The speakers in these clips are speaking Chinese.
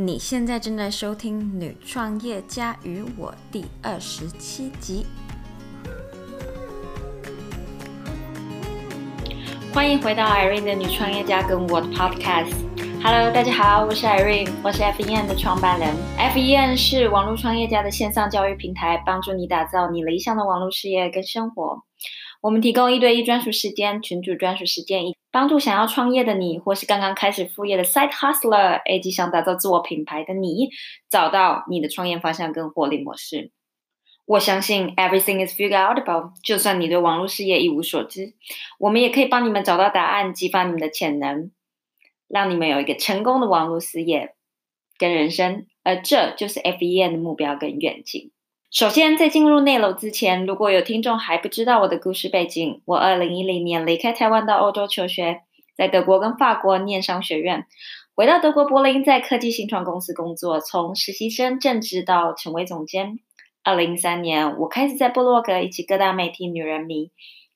你现在正在收听《女创业家与我》第二十七集。欢迎回到 Irene 的女创业家跟我的 Podcast。Hello，大家好，我是 Irene，我是 FEN 的创办人。FEN 是网络创业家的线上教育平台，帮助你打造你理想的网络事业跟生活。我们提供一对一专属时间、群主专属时间，帮助想要创业的你，或是刚刚开始副业的 Side Hustler，以及想打造自我品牌的你，找到你的创业方向跟获利模式。我相信 Everything is figure outable，就算你对网络事业一无所知，我们也可以帮你们找到答案，激发你们的潜能。让你们有一个成功的网络事业跟人生，而这就是 FEN 的目标跟愿景。首先，在进入内楼之前，如果有听众还不知道我的故事背景，我二零一零年离开台湾到欧洲求学，在德国跟法国念商学院，回到德国柏林，在科技新创公司工作，从实习生正职到成为总监。二零一三年，我开始在部落格以及各大媒体《女人迷》、《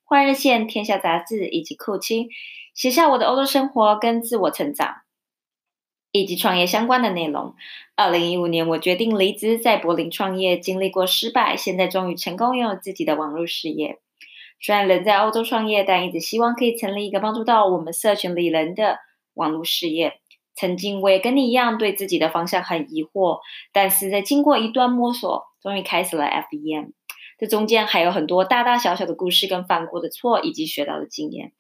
换日线》、《天下杂志》以及酷青。写下我的欧洲生活跟自我成长，以及创业相关的内容。二零一五年，我决定离职，在柏林创业，经历过失败，现在终于成功拥有自己的网络事业。虽然人在欧洲创业，但一直希望可以成立一个帮助到我们社群里人的网络事业。曾经我也跟你一样，对自己的方向很疑惑，但是在经过一段摸索，终于开始了 FEM。这中间还有很多大大小小的故事，跟犯过的错，以及学到的经验。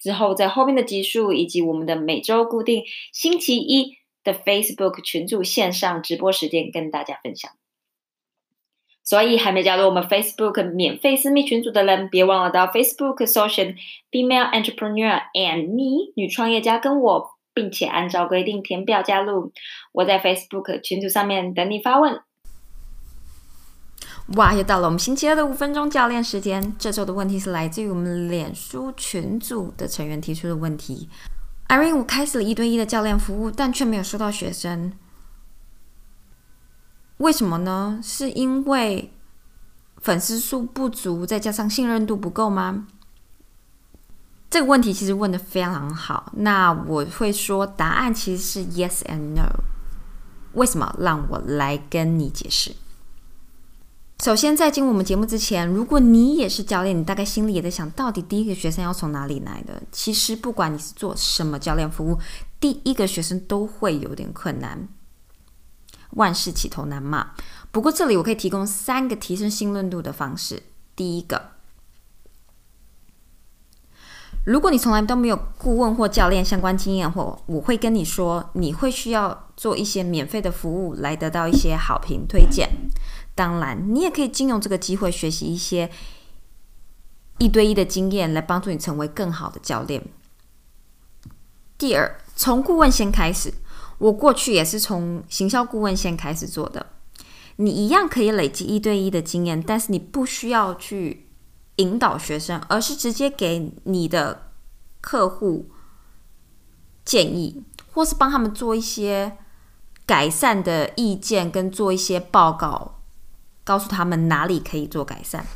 之后，在后面的集数以及我们的每周固定星期一的 Facebook 群组线上直播时间，跟大家分享。所以，还没加入我们 Facebook 免费私密群组的人，别忘了到 Facebook 搜寻 Female Entrepreneur and Me 女创业家跟我，并且按照规定填表加入。我在 Facebook 群组上面等你发问。哇，又到了我们星期二的五分钟教练时间。这周的问题是来自于我们脸书群组的成员提出的问题。Irene，我开始了一对一的教练服务，但却没有收到学生，为什么呢？是因为粉丝数不足，再加上信任度不够吗？这个问题其实问的非常好。那我会说，答案其实是 yes and no。为什么？让我来跟你解释。首先，在进入我们节目之前，如果你也是教练，你大概心里也在想到底第一个学生要从哪里来的？其实，不管你是做什么教练服务，第一个学生都会有点困难。万事起头难嘛。不过，这里我可以提供三个提升信任度的方式。第一个，如果你从来都没有顾问或教练相关经验，或我会跟你说，你会需要做一些免费的服务来得到一些好评推荐。当然，你也可以金用这个机会学习一些一对一的经验，来帮助你成为更好的教练。第二，从顾问先开始。我过去也是从行销顾问先开始做的。你一样可以累积一对一的经验，但是你不需要去引导学生，而是直接给你的客户建议，或是帮他们做一些改善的意见，跟做一些报告。告诉他们哪里可以做改善。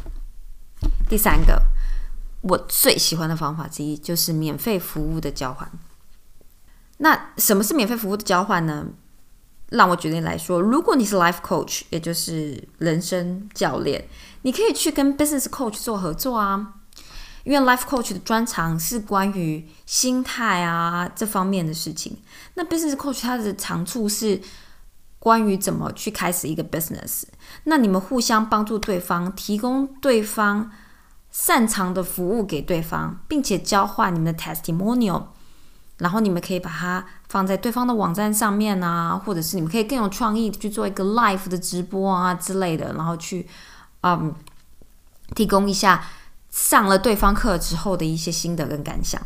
第三个，我最喜欢的方法之一就是免费服务的交换。那什么是免费服务的交换呢？让我举例来说，如果你是 life coach，也就是人生教练，你可以去跟 business coach 做合作啊。因为 life coach 的专长是关于心态啊这方面的事情，那 business coach 它的长处是。关于怎么去开始一个 business，那你们互相帮助对方，提供对方擅长的服务给对方，并且交换你们的 testimonial，然后你们可以把它放在对方的网站上面啊，或者是你们可以更有创意去做一个 live 的直播啊之类的，然后去嗯提供一下上了对方课之后的一些心得跟感想。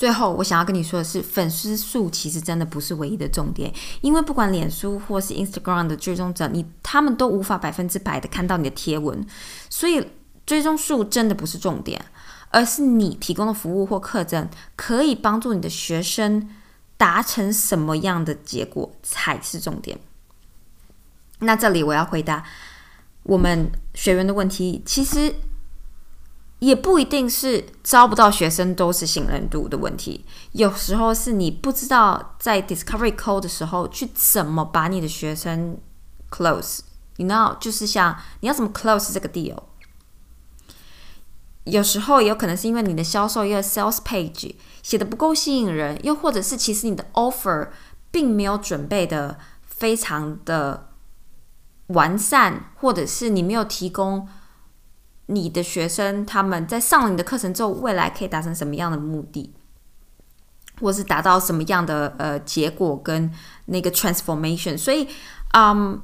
最后，我想要跟你说的是，粉丝数其实真的不是唯一的重点，因为不管脸书或是 Instagram 的追踪者，你他们都无法百分之百的看到你的贴文，所以追踪数真的不是重点，而是你提供的服务或课程可以帮助你的学生达成什么样的结果才是重点。那这里我要回答我们学员的问题，其实。也不一定是招不到学生都是信任度的问题，有时候是你不知道在 discovery call 的时候去怎么把你的学生 close。你 know，就是像你要怎么 close 这个 deal。有时候也有可能是因为你的销售一个 sales page 写的不够吸引人，又或者是其实你的 offer 并没有准备的非常的完善，或者是你没有提供。你的学生他们在上了你的课程之后，未来可以达成什么样的目的，或是达到什么样的呃结果跟那个 transformation？所以，嗯，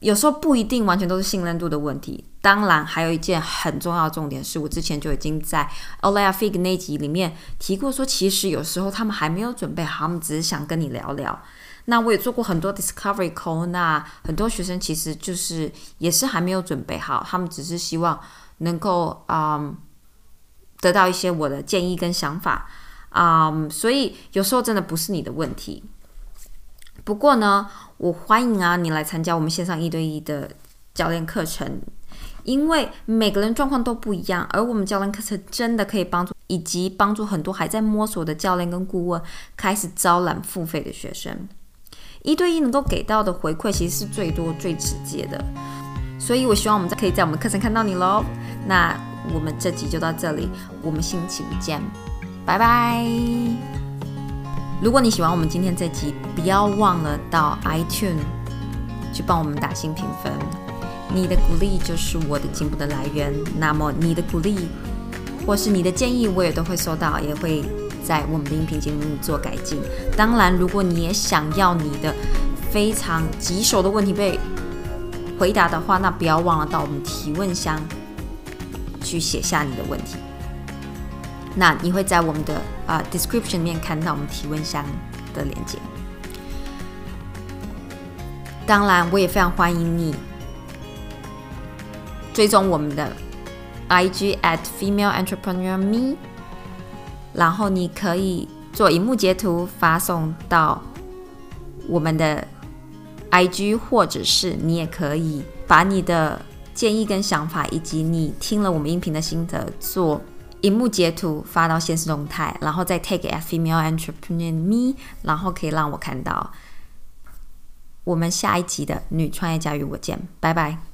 有时候不一定完全都是信任度的问题。当然，还有一件很重要的重点是我之前就已经在 Olaya Fig 那集里面提过，说其实有时候他们还没有准备好，他们只是想跟你聊聊。那我也做过很多 discovery call，那很多学生其实就是也是还没有准备好，他们只是希望。能够啊得到一些我的建议跟想法啊，所以有时候真的不是你的问题。不过呢，我欢迎啊你来参加我们线上一对一的教练课程，因为每个人状况都不一样，而我们教练课程真的可以帮助，以及帮助很多还在摸索的教练跟顾问开始招揽付费的学生。一对一能够给到的回馈其实是最多最直接的。所以，我希望我们可以在我们课程看到你喽。那我们这集就到这里，我们星期五见，拜拜。如果你喜欢我们今天这集，不要忘了到 iTunes 去帮我们打新评分。你的鼓励就是我的进步的来源。那么，你的鼓励或是你的建议，我也都会收到，也会在我们的音频节目做改进。当然，如果你也想要你的非常棘手的问题被回答的话，那不要忘了到我们提问箱去写下你的问题。那你会在我们的啊 description 面看到我们提问箱的链接。当然，我也非常欢迎你追踪我们的 IG at female entrepreneur me，然后你可以做荧幕截图发送到我们的。I G，或者是你也可以把你的建议跟想法，以及你听了我们音频的心得，做荧幕截图发到现实动态，然后再 take a female entrepreneur me，然后可以让我看到。我们下一集的女创业家与我见，拜拜。